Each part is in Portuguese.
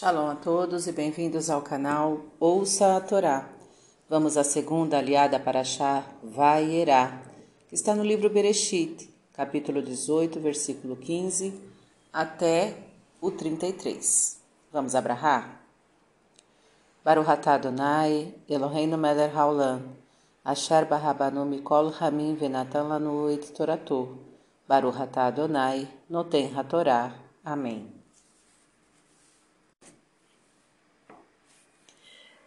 Shalom a todos e bem-vindos ao canal Ouça a Torá. Vamos à segunda aliada para Shah Vaierá, que está no livro Bereshit, capítulo 18, versículo 15 até o 33. Vamos abrahar? Baruch atah Adonai, Eloheinu melech haolam, asher barabanu mikol hamim venatan lanu et toratou. Baruch atah Adonai, noten hatorá. Amém.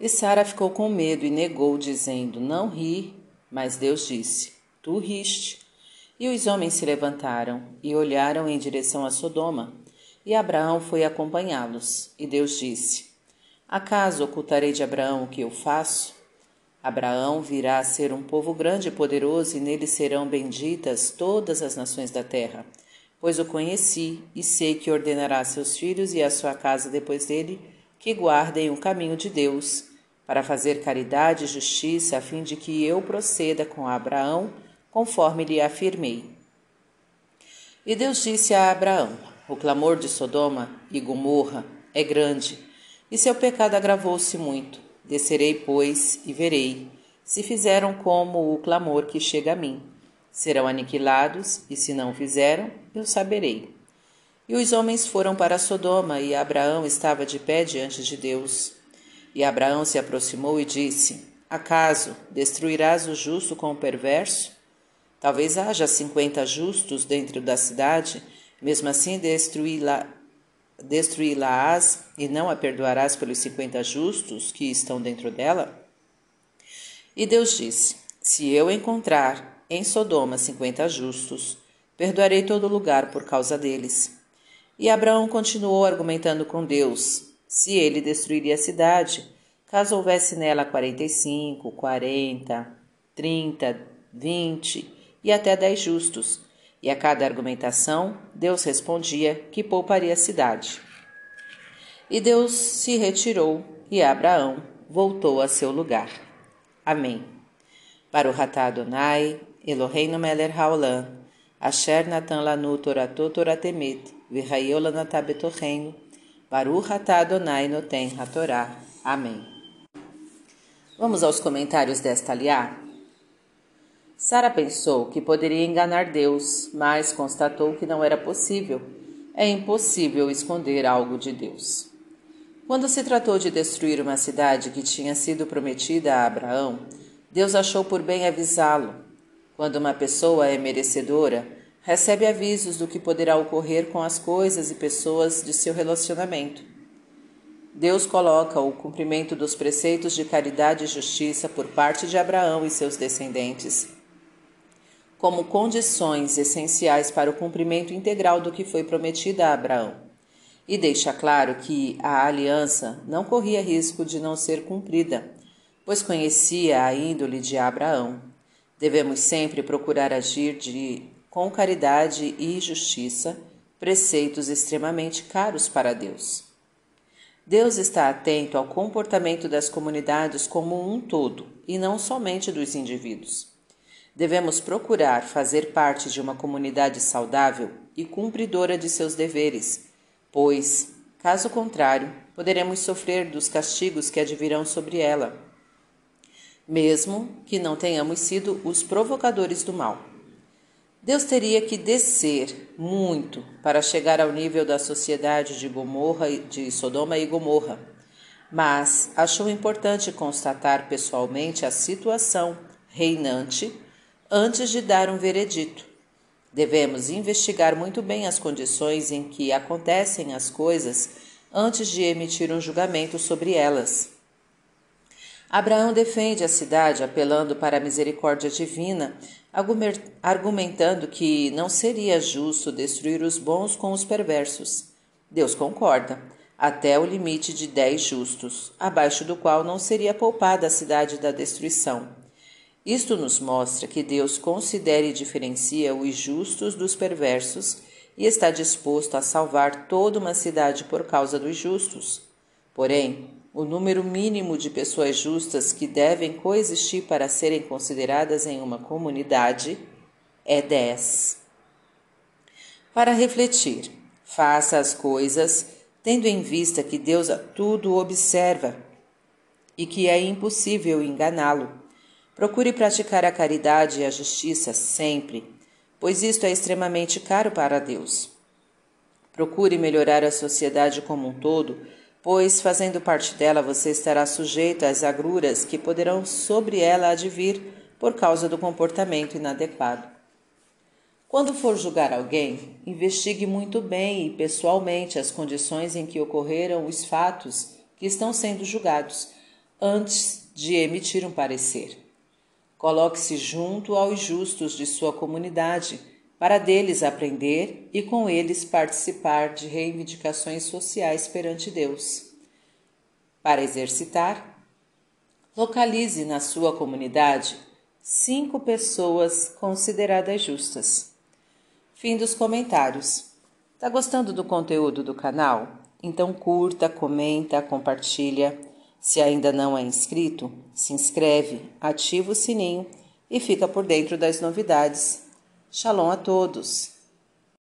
E Sara ficou com medo e negou, dizendo: Não ri. Mas Deus disse: Tu riste. E os homens se levantaram e olharam em direção a Sodoma. E Abraão foi acompanhá-los. E Deus disse: Acaso ocultarei de Abraão o que eu faço? Abraão virá a ser um povo grande e poderoso, e nele serão benditas todas as nações da terra. Pois o conheci e sei que ordenará a seus filhos e a sua casa depois dele que guardem o caminho de Deus para fazer caridade e justiça, a fim de que eu proceda com Abraão, conforme lhe afirmei. E Deus disse a Abraão: O clamor de Sodoma e Gomorra é grande, e seu pecado agravou-se muito. Descerei, pois, e verei, se fizeram como o clamor que chega a mim. Serão aniquilados, e se não fizeram, eu saberei. E os homens foram para Sodoma, e Abraão estava de pé diante de Deus. E Abraão se aproximou e disse: Acaso destruirás o justo com o perverso? Talvez haja cinquenta justos dentro da cidade, mesmo assim destruí-la destruí-la-ás e não a perdoarás pelos cinquenta justos que estão dentro dela? E Deus disse: Se eu encontrar em Sodoma cinquenta justos, perdoarei todo lugar por causa deles. E Abraão continuou argumentando com Deus: se ele destruiria a cidade, caso houvesse nela 45, 40, 30, 20 e até 10 justos. E a cada argumentação, Deus respondia que pouparia a cidade. E Deus se retirou e Abraão voltou a seu lugar. Amém. Para o Ratá Adonai, Eloheinu Meler Haolam, Asher Natan Lanu Toratot Toratemet, Virraiola Natabetoreino, Baruch atah Adonai noten hatorá. Amém. Vamos aos comentários desta aliá? Sara pensou que poderia enganar Deus, mas constatou que não era possível. É impossível esconder algo de Deus. Quando se tratou de destruir uma cidade que tinha sido prometida a Abraão, Deus achou por bem avisá-lo. Quando uma pessoa é merecedora, recebe avisos do que poderá ocorrer com as coisas e pessoas de seu relacionamento. Deus coloca o cumprimento dos preceitos de caridade e justiça por parte de Abraão e seus descendentes como condições essenciais para o cumprimento integral do que foi prometido a Abraão. E deixa claro que a aliança não corria risco de não ser cumprida, pois conhecia a índole de Abraão. Devemos sempre procurar agir de com caridade e justiça, preceitos extremamente caros para Deus. Deus está atento ao comportamento das comunidades como um todo e não somente dos indivíduos. Devemos procurar fazer parte de uma comunidade saudável e cumpridora de seus deveres, pois, caso contrário, poderemos sofrer dos castigos que advirão sobre ela, mesmo que não tenhamos sido os provocadores do mal. Deus teria que descer muito para chegar ao nível da sociedade de Gomorra, de Sodoma e Gomorra, mas achou importante constatar pessoalmente a situação reinante antes de dar um veredito. Devemos investigar muito bem as condições em que acontecem as coisas antes de emitir um julgamento sobre elas. Abraão defende a cidade apelando para a misericórdia divina, argumentando que não seria justo destruir os bons com os perversos. Deus concorda, até o limite de dez justos, abaixo do qual não seria poupada a cidade da destruição. Isto nos mostra que Deus considera e diferencia os justos dos perversos e está disposto a salvar toda uma cidade por causa dos justos. Porém, o número mínimo de pessoas justas que devem coexistir para serem consideradas em uma comunidade é 10. Para refletir, faça as coisas tendo em vista que Deus a tudo observa e que é impossível enganá-lo. Procure praticar a caridade e a justiça sempre, pois isto é extremamente caro para Deus. Procure melhorar a sociedade como um todo, pois, fazendo parte dela, você estará sujeito às agruras que poderão sobre ela advir por causa do comportamento inadequado. Quando for julgar alguém, investigue muito bem e pessoalmente as condições em que ocorreram os fatos que estão sendo julgados, antes de emitir um parecer. Coloque-se junto aos justos de sua comunidade, para deles aprender e com eles participar de reivindicações sociais perante Deus. Para exercitar, localize na sua comunidade cinco pessoas consideradas justas Fim dos comentários. Tá gostando do conteúdo do canal? Então curta, comenta, compartilha. Se ainda não é inscrito, se inscreve, ativa o sininho e fica por dentro das novidades. Shalom a todos!